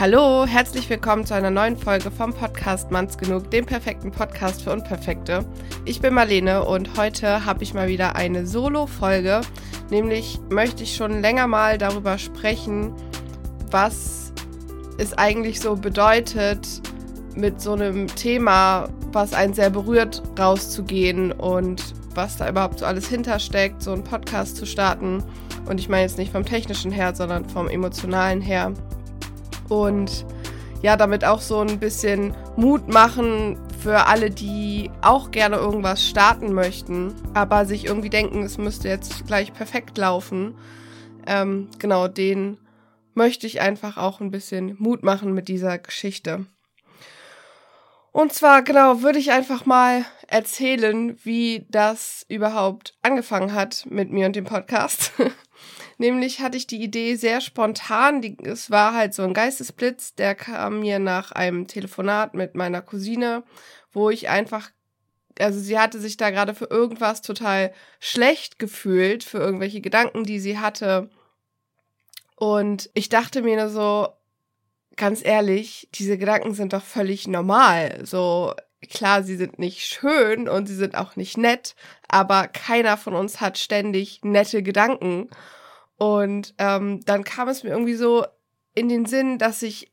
Hallo, herzlich willkommen zu einer neuen Folge vom Podcast Manns genug, dem perfekten Podcast für Unperfekte. Ich bin Marlene und heute habe ich mal wieder eine Solo-Folge. Nämlich möchte ich schon länger mal darüber sprechen, was es eigentlich so bedeutet, mit so einem Thema, was einen sehr berührt, rauszugehen und was da überhaupt so alles hintersteckt, so einen Podcast zu starten. Und ich meine jetzt nicht vom technischen her, sondern vom emotionalen her und ja, damit auch so ein bisschen Mut machen für alle, die auch gerne irgendwas starten möchten, aber sich irgendwie denken, es müsste jetzt gleich perfekt laufen. Ähm, genau, den möchte ich einfach auch ein bisschen Mut machen mit dieser Geschichte. Und zwar, genau, würde ich einfach mal erzählen, wie das überhaupt angefangen hat mit mir und dem Podcast. Nämlich hatte ich die Idee sehr spontan. Die, es war halt so ein Geistesblitz, der kam mir nach einem Telefonat mit meiner Cousine, wo ich einfach, also sie hatte sich da gerade für irgendwas total schlecht gefühlt, für irgendwelche Gedanken, die sie hatte. Und ich dachte mir nur so, ganz ehrlich, diese Gedanken sind doch völlig normal. So, klar, sie sind nicht schön und sie sind auch nicht nett, aber keiner von uns hat ständig nette Gedanken. Und ähm, dann kam es mir irgendwie so in den Sinn, dass ich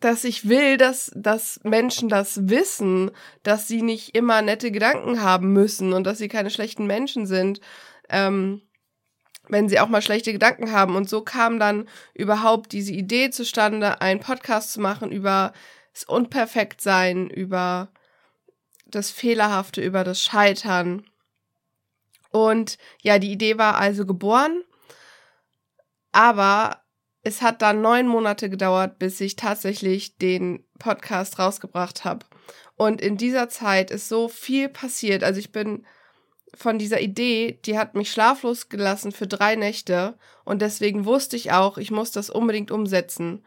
dass ich will, dass, dass Menschen das wissen, dass sie nicht immer nette Gedanken haben müssen und dass sie keine schlechten Menschen sind, ähm, wenn sie auch mal schlechte Gedanken haben. Und so kam dann überhaupt diese Idee zustande, einen Podcast zu machen über das Unperfektsein, über das Fehlerhafte, über das Scheitern. Und ja, die Idee war also geboren, aber es hat dann neun Monate gedauert, bis ich tatsächlich den Podcast rausgebracht habe. Und in dieser Zeit ist so viel passiert. Also ich bin von dieser Idee, die hat mich schlaflos gelassen für drei Nächte. Und deswegen wusste ich auch, ich muss das unbedingt umsetzen.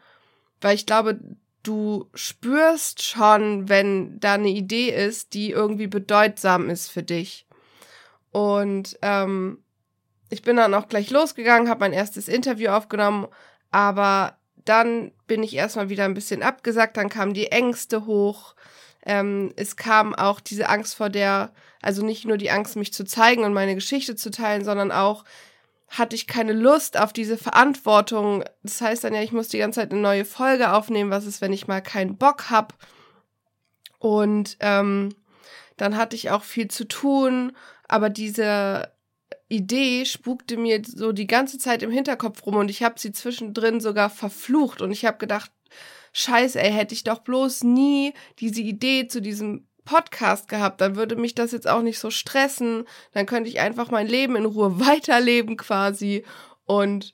Weil ich glaube, du spürst schon, wenn da eine Idee ist, die irgendwie bedeutsam ist für dich. Und ähm, ich bin dann auch gleich losgegangen, habe mein erstes Interview aufgenommen, aber dann bin ich erstmal wieder ein bisschen abgesagt, dann kamen die Ängste hoch. Ähm, es kam auch diese Angst vor der, also nicht nur die Angst, mich zu zeigen und meine Geschichte zu teilen, sondern auch hatte ich keine Lust auf diese Verantwortung. Das heißt dann ja, ich muss die ganze Zeit eine neue Folge aufnehmen. Was ist, wenn ich mal keinen Bock hab? Und ähm, dann hatte ich auch viel zu tun aber diese Idee spukte mir so die ganze Zeit im Hinterkopf rum und ich habe sie zwischendrin sogar verflucht. Und ich habe gedacht, scheiße, ey, hätte ich doch bloß nie diese Idee zu diesem Podcast gehabt, dann würde mich das jetzt auch nicht so stressen, dann könnte ich einfach mein Leben in Ruhe weiterleben quasi. Und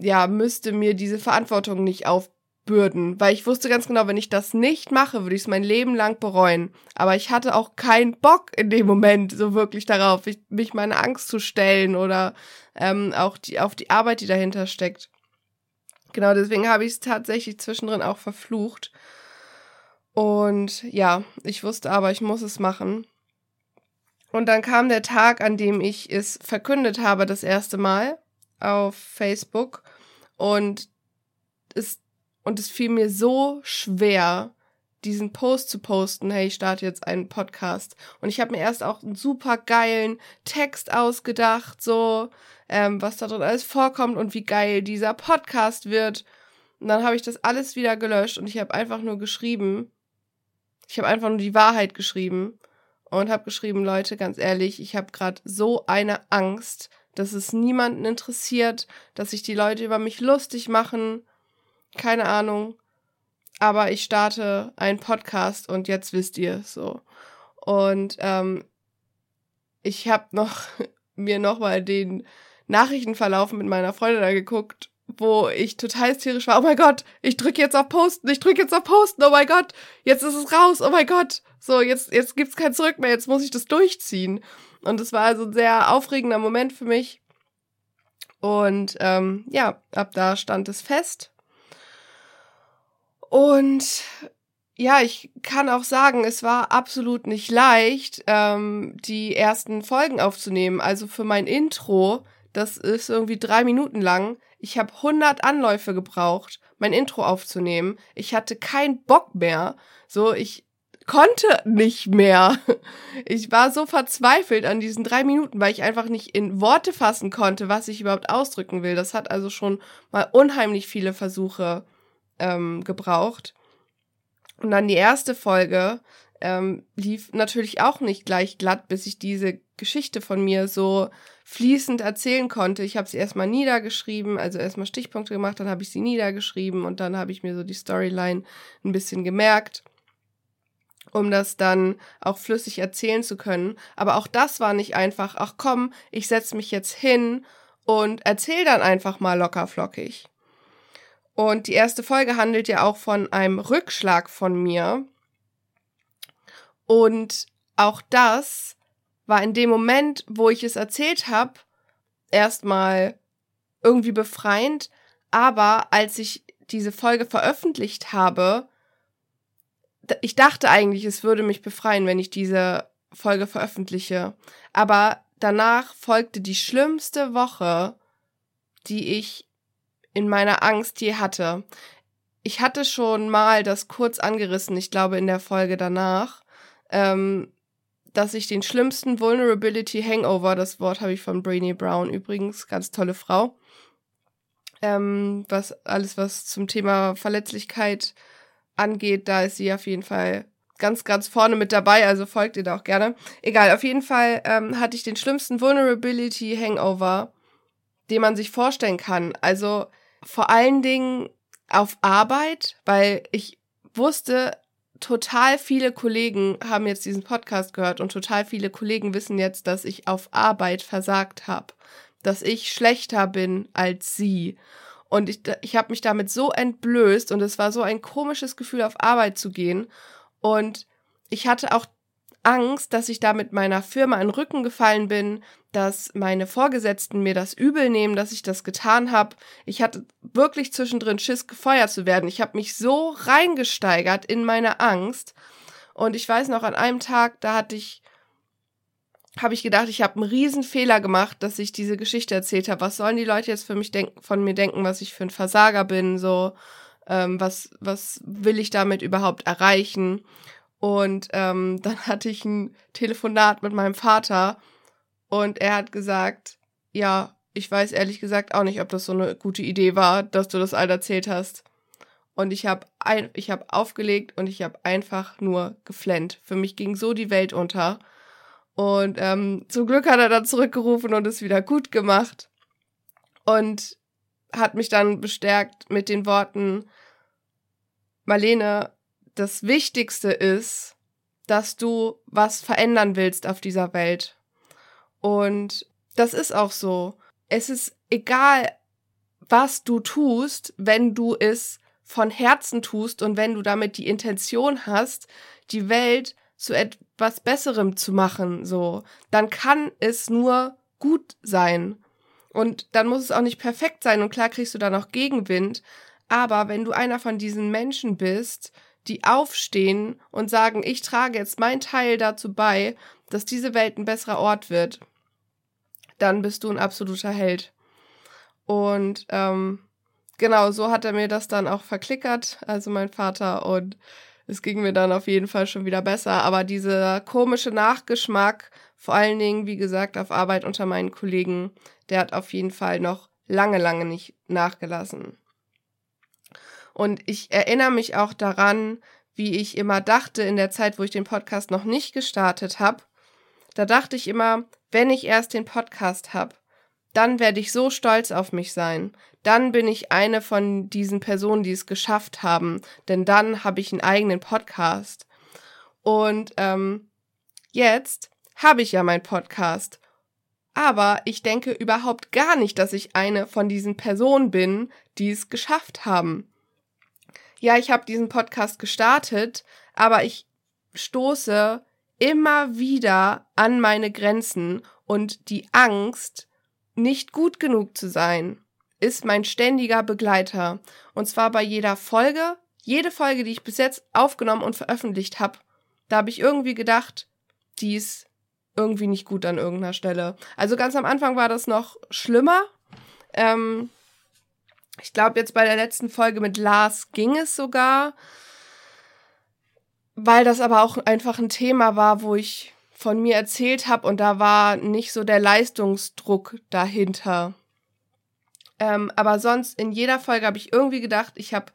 ja, müsste mir diese Verantwortung nicht auf Bürden, weil ich wusste ganz genau, wenn ich das nicht mache, würde ich es mein Leben lang bereuen. Aber ich hatte auch keinen Bock in dem Moment so wirklich darauf, ich, mich meine Angst zu stellen oder ähm, auch die, auf die Arbeit, die dahinter steckt. Genau, deswegen habe ich es tatsächlich zwischendrin auch verflucht. Und ja, ich wusste aber, ich muss es machen. Und dann kam der Tag, an dem ich es verkündet habe, das erste Mal auf Facebook. Und es und es fiel mir so schwer, diesen Post zu posten, hey, ich starte jetzt einen Podcast. Und ich habe mir erst auch einen super geilen Text ausgedacht, so, ähm, was da drin alles vorkommt und wie geil dieser Podcast wird. Und dann habe ich das alles wieder gelöscht und ich habe einfach nur geschrieben, ich habe einfach nur die Wahrheit geschrieben und habe geschrieben, Leute, ganz ehrlich, ich habe gerade so eine Angst, dass es niemanden interessiert, dass sich die Leute über mich lustig machen keine Ahnung. Aber ich starte einen Podcast und jetzt wisst ihr es so. Und ähm, ich habe noch mir nochmal den Nachrichtenverlauf mit meiner Freundin angeguckt, wo ich total hysterisch war. Oh mein Gott, ich drücke jetzt auf Posten, ich drücke jetzt auf Posten, oh mein Gott, jetzt ist es raus, oh mein Gott. So, jetzt, jetzt gibt's kein Zurück mehr, jetzt muss ich das durchziehen. Und es war also ein sehr aufregender Moment für mich. Und ähm, ja, ab da stand es fest. Und ja, ich kann auch sagen, es war absolut nicht leicht, ähm, die ersten Folgen aufzunehmen. Also für mein Intro, das ist irgendwie drei Minuten lang. Ich habe 100 Anläufe gebraucht, mein Intro aufzunehmen. Ich hatte keinen Bock mehr. So, ich konnte nicht mehr. Ich war so verzweifelt an diesen drei Minuten, weil ich einfach nicht in Worte fassen konnte, was ich überhaupt ausdrücken will. Das hat also schon mal unheimlich viele Versuche ähm, gebraucht. Und dann die erste Folge ähm, lief natürlich auch nicht gleich glatt, bis ich diese Geschichte von mir so fließend erzählen konnte. Ich habe sie erstmal niedergeschrieben, also erstmal Stichpunkte gemacht, dann habe ich sie niedergeschrieben und dann habe ich mir so die Storyline ein bisschen gemerkt, um das dann auch flüssig erzählen zu können. Aber auch das war nicht einfach, ach komm, ich setze mich jetzt hin und erzähl dann einfach mal locker flockig. Und die erste Folge handelt ja auch von einem Rückschlag von mir, und auch das war in dem Moment, wo ich es erzählt habe, erstmal irgendwie befreiend. Aber als ich diese Folge veröffentlicht habe, ich dachte eigentlich, es würde mich befreien, wenn ich diese Folge veröffentliche. Aber danach folgte die schlimmste Woche, die ich in meiner Angst je hatte. Ich hatte schon mal das kurz angerissen, ich glaube in der Folge danach ähm, dass ich den schlimmsten Vulnerability Hangover, das Wort habe ich von Brainy Brown übrigens, ganz tolle Frau, ähm, was alles, was zum Thema Verletzlichkeit angeht, da ist sie auf jeden Fall ganz, ganz vorne mit dabei, also folgt ihr da auch gerne. Egal, auf jeden Fall ähm, hatte ich den schlimmsten Vulnerability Hangover, den man sich vorstellen kann. Also vor allen Dingen auf Arbeit, weil ich wusste, total viele Kollegen haben jetzt diesen Podcast gehört und total viele Kollegen wissen jetzt, dass ich auf Arbeit versagt habe, dass ich schlechter bin als sie. Und ich, ich habe mich damit so entblößt und es war so ein komisches Gefühl, auf Arbeit zu gehen. Und ich hatte auch Angst, dass ich da mit meiner Firma in den Rücken gefallen bin, dass meine Vorgesetzten mir das übel nehmen, dass ich das getan habe. Ich hatte wirklich zwischendrin Schiss, gefeuert zu werden. Ich habe mich so reingesteigert in meine Angst. Und ich weiß noch, an einem Tag, da hatte ich, habe ich gedacht, ich habe einen riesen Fehler gemacht, dass ich diese Geschichte erzählt habe. Was sollen die Leute jetzt für mich denken, von mir denken, was ich für ein Versager bin, so, ähm, was, was will ich damit überhaupt erreichen? Und ähm, dann hatte ich ein Telefonat mit meinem Vater und er hat gesagt, ja, ich weiß ehrlich gesagt auch nicht, ob das so eine gute Idee war, dass du das all erzählt hast. Und ich habe ein, ich habe aufgelegt und ich habe einfach nur geflennt. Für mich ging so die Welt unter. Und ähm, zum Glück hat er dann zurückgerufen und es wieder gut gemacht. Und hat mich dann bestärkt mit den Worten, Marlene, das Wichtigste ist, dass du was verändern willst auf dieser Welt. Und das ist auch so. Es ist egal, was du tust, wenn du es von Herzen tust und wenn du damit die Intention hast, die Welt zu etwas Besserem zu machen, so, dann kann es nur gut sein. Und dann muss es auch nicht perfekt sein und klar kriegst du da noch Gegenwind. Aber wenn du einer von diesen Menschen bist, die aufstehen und sagen, ich trage jetzt mein Teil dazu bei, dass diese Welt ein besserer Ort wird, dann bist du ein absoluter Held. Und ähm, genau, so hat er mir das dann auch verklickert, also mein Vater, und es ging mir dann auf jeden Fall schon wieder besser. Aber dieser komische Nachgeschmack, vor allen Dingen, wie gesagt, auf Arbeit unter meinen Kollegen, der hat auf jeden Fall noch lange, lange nicht nachgelassen. Und ich erinnere mich auch daran, wie ich immer dachte in der Zeit, wo ich den Podcast noch nicht gestartet habe. Da dachte ich immer, wenn ich erst den Podcast habe, dann werde ich so stolz auf mich sein. Dann bin ich eine von diesen Personen, die es geschafft haben. Denn dann habe ich einen eigenen Podcast. Und ähm, jetzt habe ich ja meinen Podcast. Aber ich denke überhaupt gar nicht, dass ich eine von diesen Personen bin, die es geschafft haben ja, ich habe diesen Podcast gestartet, aber ich stoße immer wieder an meine Grenzen und die Angst, nicht gut genug zu sein, ist mein ständiger Begleiter. Und zwar bei jeder Folge, jede Folge, die ich bis jetzt aufgenommen und veröffentlicht habe, da habe ich irgendwie gedacht, die ist irgendwie nicht gut an irgendeiner Stelle. Also ganz am Anfang war das noch schlimmer. Ähm, ich glaube, jetzt bei der letzten Folge mit Lars ging es sogar, weil das aber auch einfach ein Thema war, wo ich von mir erzählt habe und da war nicht so der Leistungsdruck dahinter. Ähm, aber sonst in jeder Folge habe ich irgendwie gedacht, ich habe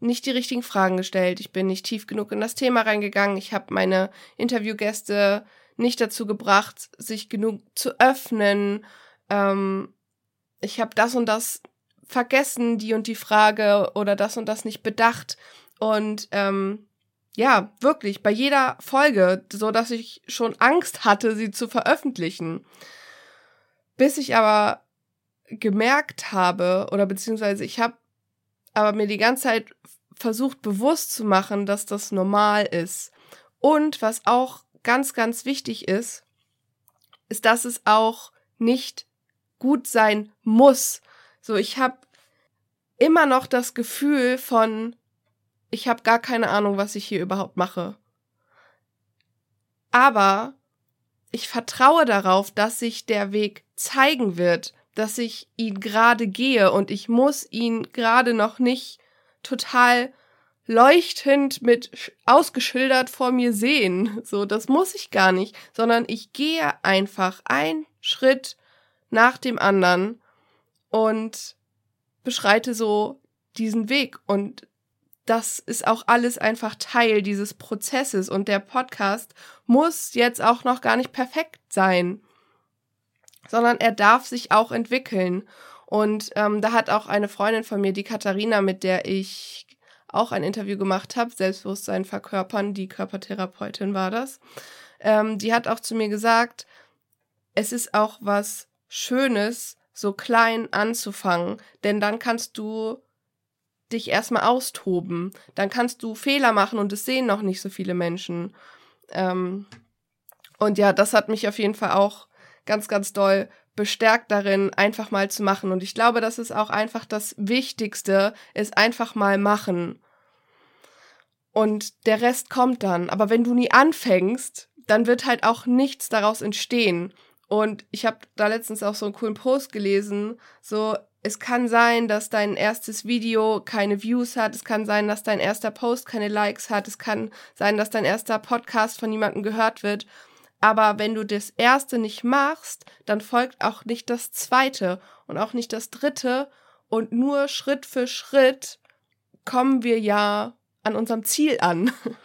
nicht die richtigen Fragen gestellt. Ich bin nicht tief genug in das Thema reingegangen. Ich habe meine Interviewgäste nicht dazu gebracht, sich genug zu öffnen. Ähm, ich habe das und das vergessen, die und die Frage oder das und das nicht bedacht. Und ähm, ja, wirklich, bei jeder Folge, so dass ich schon Angst hatte, sie zu veröffentlichen. Bis ich aber gemerkt habe, oder beziehungsweise ich habe aber mir die ganze Zeit versucht bewusst zu machen, dass das normal ist. Und was auch ganz, ganz wichtig ist, ist, dass es auch nicht gut sein muss. So, ich habe immer noch das Gefühl von, ich habe gar keine Ahnung, was ich hier überhaupt mache. Aber ich vertraue darauf, dass sich der Weg zeigen wird, dass ich ihn gerade gehe und ich muss ihn gerade noch nicht total leuchtend mit ausgeschildert vor mir sehen. So, das muss ich gar nicht, sondern ich gehe einfach ein Schritt nach dem anderen und beschreite so diesen Weg und das ist auch alles einfach Teil dieses Prozesses und der Podcast muss jetzt auch noch gar nicht perfekt sein, sondern er darf sich auch entwickeln. Und ähm, da hat auch eine Freundin von mir, die Katharina, mit der ich auch ein Interview gemacht habe, Selbstbewusstsein verkörpern, die Körpertherapeutin war das, ähm, die hat auch zu mir gesagt, es ist auch was Schönes, so klein anzufangen, denn dann kannst du dich erstmal austoben. Dann kannst du Fehler machen und es sehen noch nicht so viele Menschen. Ähm, und ja, das hat mich auf jeden Fall auch ganz, ganz doll bestärkt darin, einfach mal zu machen. Und ich glaube, das ist auch einfach das Wichtigste, ist einfach mal machen. Und der Rest kommt dann. Aber wenn du nie anfängst, dann wird halt auch nichts daraus entstehen. Und ich habe da letztens auch so einen coolen Post gelesen, so es kann sein, dass dein erstes Video keine Views hat. Es kann sein, dass dein erster Post keine Likes hat. Es kann sein, dass dein erster Podcast von niemandem gehört wird. Aber wenn du das erste nicht machst, dann folgt auch nicht das zweite und auch nicht das dritte. Und nur Schritt für Schritt kommen wir ja an unserem Ziel an.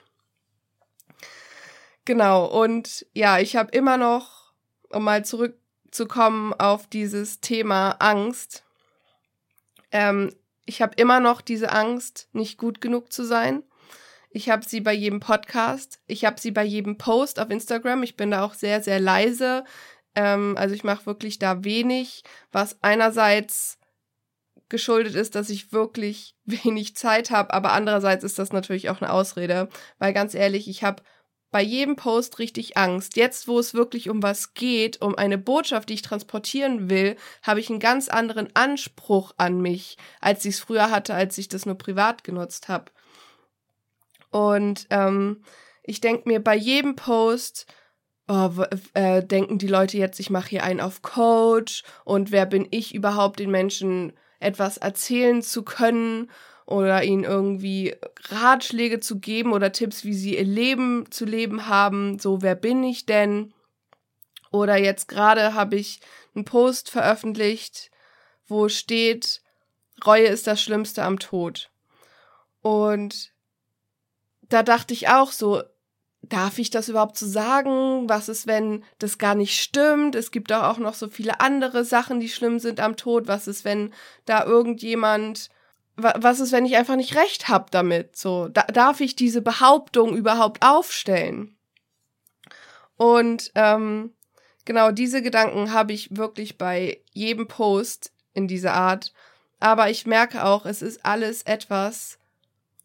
genau. Und ja, ich habe immer noch, um mal zurückzukommen auf dieses Thema Angst, ähm, ich habe immer noch diese Angst, nicht gut genug zu sein. Ich habe sie bei jedem Podcast. Ich habe sie bei jedem Post auf Instagram. Ich bin da auch sehr, sehr leise. Ähm, also ich mache wirklich da wenig, was einerseits geschuldet ist, dass ich wirklich wenig Zeit habe, aber andererseits ist das natürlich auch eine Ausrede, weil ganz ehrlich, ich habe bei jedem Post richtig Angst. Jetzt, wo es wirklich um was geht, um eine Botschaft, die ich transportieren will, habe ich einen ganz anderen Anspruch an mich, als ich es früher hatte, als ich das nur privat genutzt habe. Und ähm, ich denke mir bei jedem Post, oh, äh, denken die Leute jetzt, ich mache hier einen auf Coach und wer bin ich überhaupt, den Menschen etwas erzählen zu können oder ihnen irgendwie Ratschläge zu geben oder Tipps, wie sie ihr Leben zu leben haben. So, wer bin ich denn? Oder jetzt gerade habe ich einen Post veröffentlicht, wo steht, Reue ist das Schlimmste am Tod. Und da dachte ich auch so, darf ich das überhaupt so sagen? Was ist, wenn das gar nicht stimmt? Es gibt auch noch so viele andere Sachen, die schlimm sind am Tod. Was ist, wenn da irgendjemand was ist, wenn ich einfach nicht recht habe damit? So, da, darf ich diese Behauptung überhaupt aufstellen? Und ähm, genau diese Gedanken habe ich wirklich bei jedem Post in dieser Art. Aber ich merke auch, es ist alles etwas,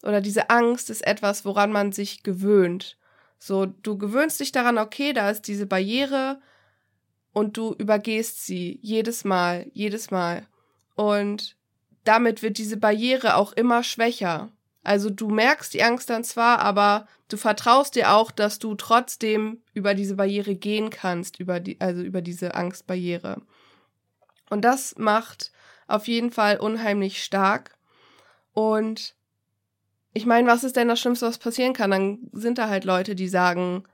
oder diese Angst ist etwas, woran man sich gewöhnt. So, du gewöhnst dich daran, okay, da ist diese Barriere und du übergehst sie jedes Mal, jedes Mal. Und damit wird diese Barriere auch immer schwächer. Also du merkst die Angst dann zwar, aber du vertraust dir auch, dass du trotzdem über diese Barriere gehen kannst, über die, also über diese Angstbarriere. Und das macht auf jeden Fall unheimlich stark. Und ich meine, was ist denn das Schlimmste, was passieren kann? Dann sind da halt Leute, die sagen,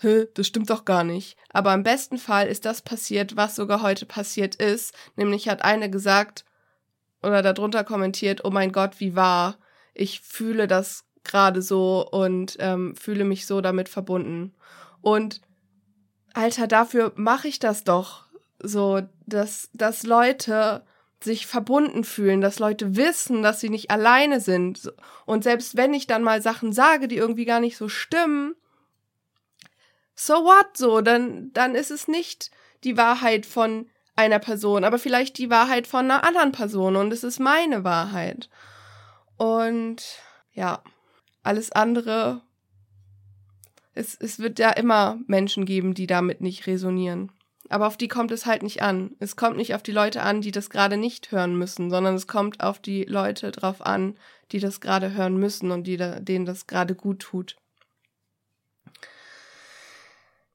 Hä, das stimmt doch gar nicht. Aber im besten Fall ist das passiert, was sogar heute passiert ist. Nämlich hat eine gesagt oder darunter kommentiert, oh mein Gott, wie wahr. Ich fühle das gerade so und ähm, fühle mich so damit verbunden. Und Alter, dafür mache ich das doch. So, dass, dass Leute sich verbunden fühlen, dass Leute wissen, dass sie nicht alleine sind. Und selbst wenn ich dann mal Sachen sage, die irgendwie gar nicht so stimmen, so what so, dann, dann ist es nicht die Wahrheit von einer Person, aber vielleicht die Wahrheit von einer anderen Person und es ist meine Wahrheit. Und ja, alles andere, es, es wird ja immer Menschen geben, die damit nicht resonieren. Aber auf die kommt es halt nicht an. Es kommt nicht auf die Leute an, die das gerade nicht hören müssen, sondern es kommt auf die Leute drauf an, die das gerade hören müssen und die da, denen das gerade gut tut.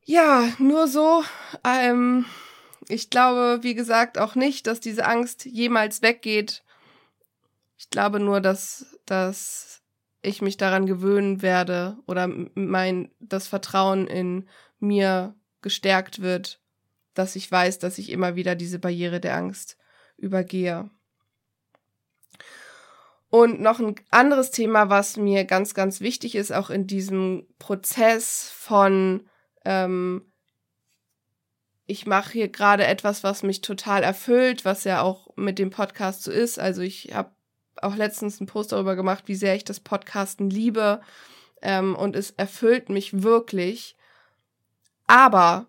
Ja, nur so. Ähm, ich glaube, wie gesagt, auch nicht, dass diese Angst jemals weggeht. Ich glaube nur, dass, dass ich mich daran gewöhnen werde oder mein, das Vertrauen in mir gestärkt wird, dass ich weiß, dass ich immer wieder diese Barriere der Angst übergehe. Und noch ein anderes Thema, was mir ganz, ganz wichtig ist, auch in diesem Prozess von ähm, ich mache hier gerade etwas, was mich total erfüllt, was ja auch mit dem Podcast so ist. Also ich habe auch letztens einen Post darüber gemacht, wie sehr ich das Podcasten liebe ähm, und es erfüllt mich wirklich. Aber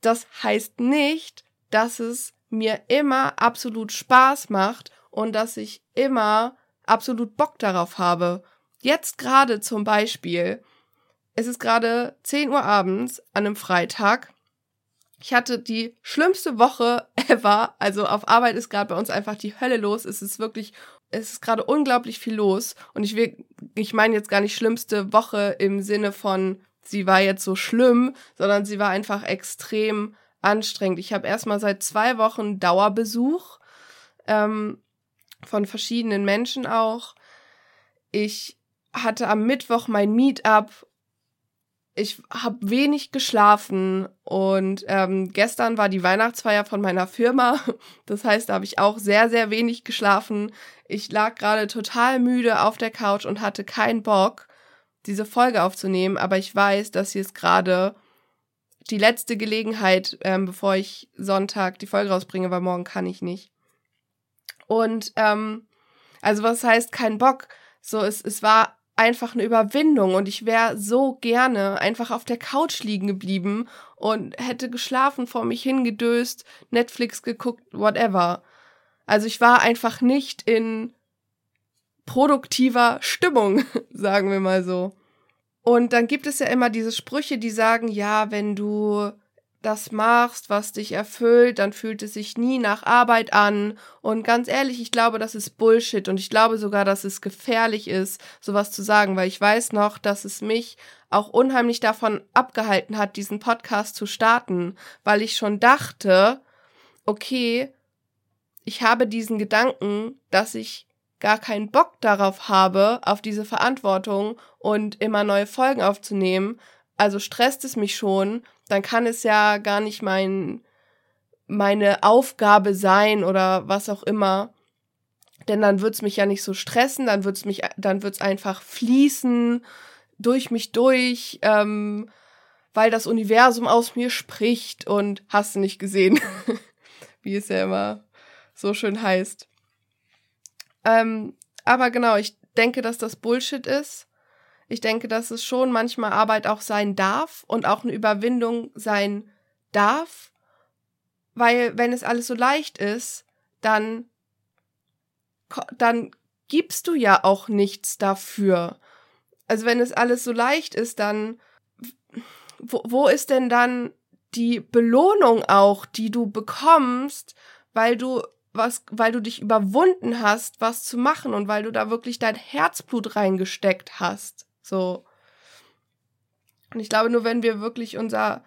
das heißt nicht, dass es mir immer absolut Spaß macht und dass ich immer absolut Bock darauf habe. Jetzt gerade zum Beispiel es ist gerade 10 Uhr abends an einem Freitag. Ich hatte die schlimmste Woche ever. Also auf Arbeit ist gerade bei uns einfach die Hölle los. Es ist wirklich, es ist gerade unglaublich viel los. Und ich will, ich meine jetzt gar nicht schlimmste Woche im Sinne von, sie war jetzt so schlimm, sondern sie war einfach extrem anstrengend. Ich habe erstmal seit zwei Wochen Dauerbesuch ähm, von verschiedenen Menschen auch. Ich hatte am Mittwoch mein Meetup ich habe wenig geschlafen und ähm, gestern war die Weihnachtsfeier von meiner Firma. Das heißt, da habe ich auch sehr, sehr wenig geschlafen. Ich lag gerade total müde auf der Couch und hatte keinen Bock, diese Folge aufzunehmen. Aber ich weiß, dass hier ist gerade die letzte Gelegenheit, ähm, bevor ich Sonntag die Folge rausbringe, weil morgen kann ich nicht. Und ähm, also was heißt kein Bock? So, es, es war einfach eine Überwindung und ich wäre so gerne einfach auf der Couch liegen geblieben und hätte geschlafen, vor mich hingedöst, Netflix geguckt, whatever. Also ich war einfach nicht in produktiver Stimmung, sagen wir mal so. Und dann gibt es ja immer diese Sprüche, die sagen, ja, wenn du das machst, was dich erfüllt, dann fühlt es sich nie nach Arbeit an. Und ganz ehrlich, ich glaube, das ist Bullshit. Und ich glaube sogar, dass es gefährlich ist, sowas zu sagen, weil ich weiß noch, dass es mich auch unheimlich davon abgehalten hat, diesen Podcast zu starten, weil ich schon dachte, okay, ich habe diesen Gedanken, dass ich gar keinen Bock darauf habe, auf diese Verantwortung und immer neue Folgen aufzunehmen, also stresst es mich schon, dann kann es ja gar nicht mein, meine Aufgabe sein oder was auch immer. Denn dann wird's mich ja nicht so stressen, dann wird's mich, dann wird's einfach fließen durch mich durch, ähm, weil das Universum aus mir spricht und hast du nicht gesehen, wie es ja immer so schön heißt. Ähm, aber genau, ich denke, dass das Bullshit ist. Ich denke, dass es schon manchmal Arbeit auch sein darf und auch eine Überwindung sein darf, weil wenn es alles so leicht ist, dann dann gibst du ja auch nichts dafür. Also wenn es alles so leicht ist, dann wo, wo ist denn dann die Belohnung auch, die du bekommst, weil du was, weil du dich überwunden hast, was zu machen und weil du da wirklich dein Herzblut reingesteckt hast. So. Und ich glaube, nur wenn wir wirklich unser,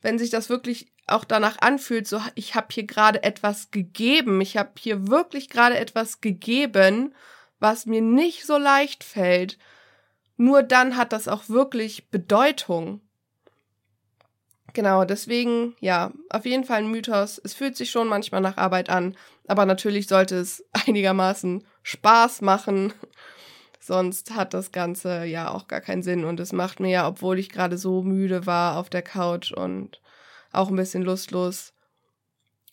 wenn sich das wirklich auch danach anfühlt, so ich habe hier gerade etwas gegeben, ich habe hier wirklich gerade etwas gegeben, was mir nicht so leicht fällt, nur dann hat das auch wirklich Bedeutung. Genau, deswegen, ja, auf jeden Fall ein Mythos. Es fühlt sich schon manchmal nach Arbeit an, aber natürlich sollte es einigermaßen Spaß machen. Sonst hat das Ganze ja auch gar keinen Sinn. Und es macht mir ja, obwohl ich gerade so müde war auf der Couch und auch ein bisschen lustlos,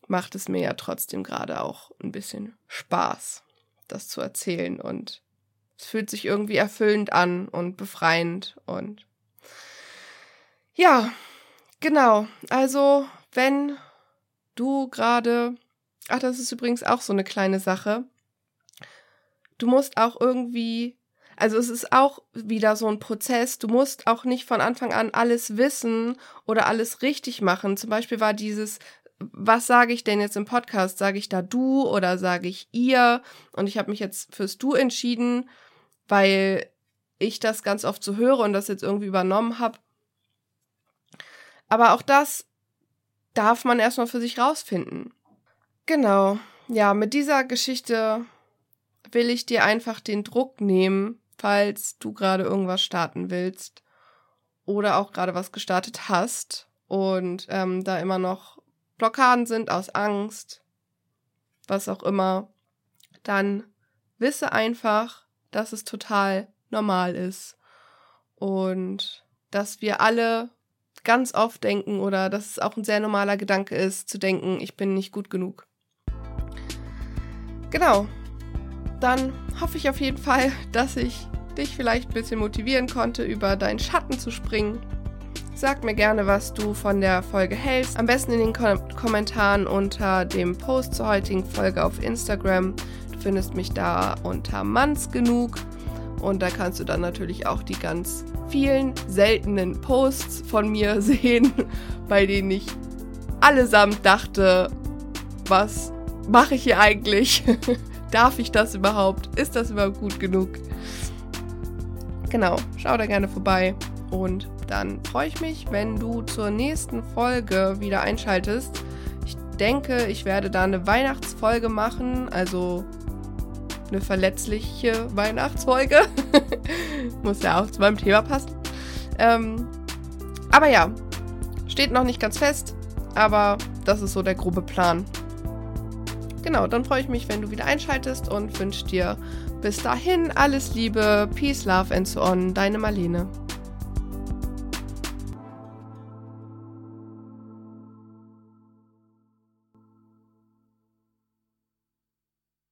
macht es mir ja trotzdem gerade auch ein bisschen Spaß, das zu erzählen. Und es fühlt sich irgendwie erfüllend an und befreiend und ja, Genau, also wenn du gerade, ach, das ist übrigens auch so eine kleine Sache, du musst auch irgendwie, also es ist auch wieder so ein Prozess, du musst auch nicht von Anfang an alles wissen oder alles richtig machen. Zum Beispiel war dieses, was sage ich denn jetzt im Podcast? Sage ich da du oder sage ich ihr? Und ich habe mich jetzt fürs Du entschieden, weil ich das ganz oft so höre und das jetzt irgendwie übernommen habe. Aber auch das darf man erstmal für sich rausfinden. Genau. Ja, mit dieser Geschichte will ich dir einfach den Druck nehmen, falls du gerade irgendwas starten willst oder auch gerade was gestartet hast und ähm, da immer noch Blockaden sind aus Angst, was auch immer, dann wisse einfach, dass es total normal ist und dass wir alle ganz oft denken oder dass es auch ein sehr normaler Gedanke ist, zu denken, ich bin nicht gut genug. Genau. Dann hoffe ich auf jeden Fall, dass ich dich vielleicht ein bisschen motivieren konnte, über deinen Schatten zu springen. Sag mir gerne, was du von der Folge hältst. Am besten in den Ko Kommentaren unter dem Post zur heutigen Folge auf Instagram. Du findest mich da unter Manns genug. Und da kannst du dann natürlich auch die ganz vielen seltenen Posts von mir sehen, bei denen ich allesamt dachte, was mache ich hier eigentlich? Darf ich das überhaupt? Ist das überhaupt gut genug? Genau, schau da gerne vorbei und dann freue ich mich, wenn du zur nächsten Folge wieder einschaltest. Ich denke, ich werde da eine Weihnachtsfolge machen, also eine verletzliche Weihnachtsfolge. Muss ja auch zu meinem Thema passen. Ähm, aber ja, steht noch nicht ganz fest, aber das ist so der grobe Plan. Genau, dann freue ich mich, wenn du wieder einschaltest und wünsche dir bis dahin alles Liebe, Peace, Love and so on, deine Marlene.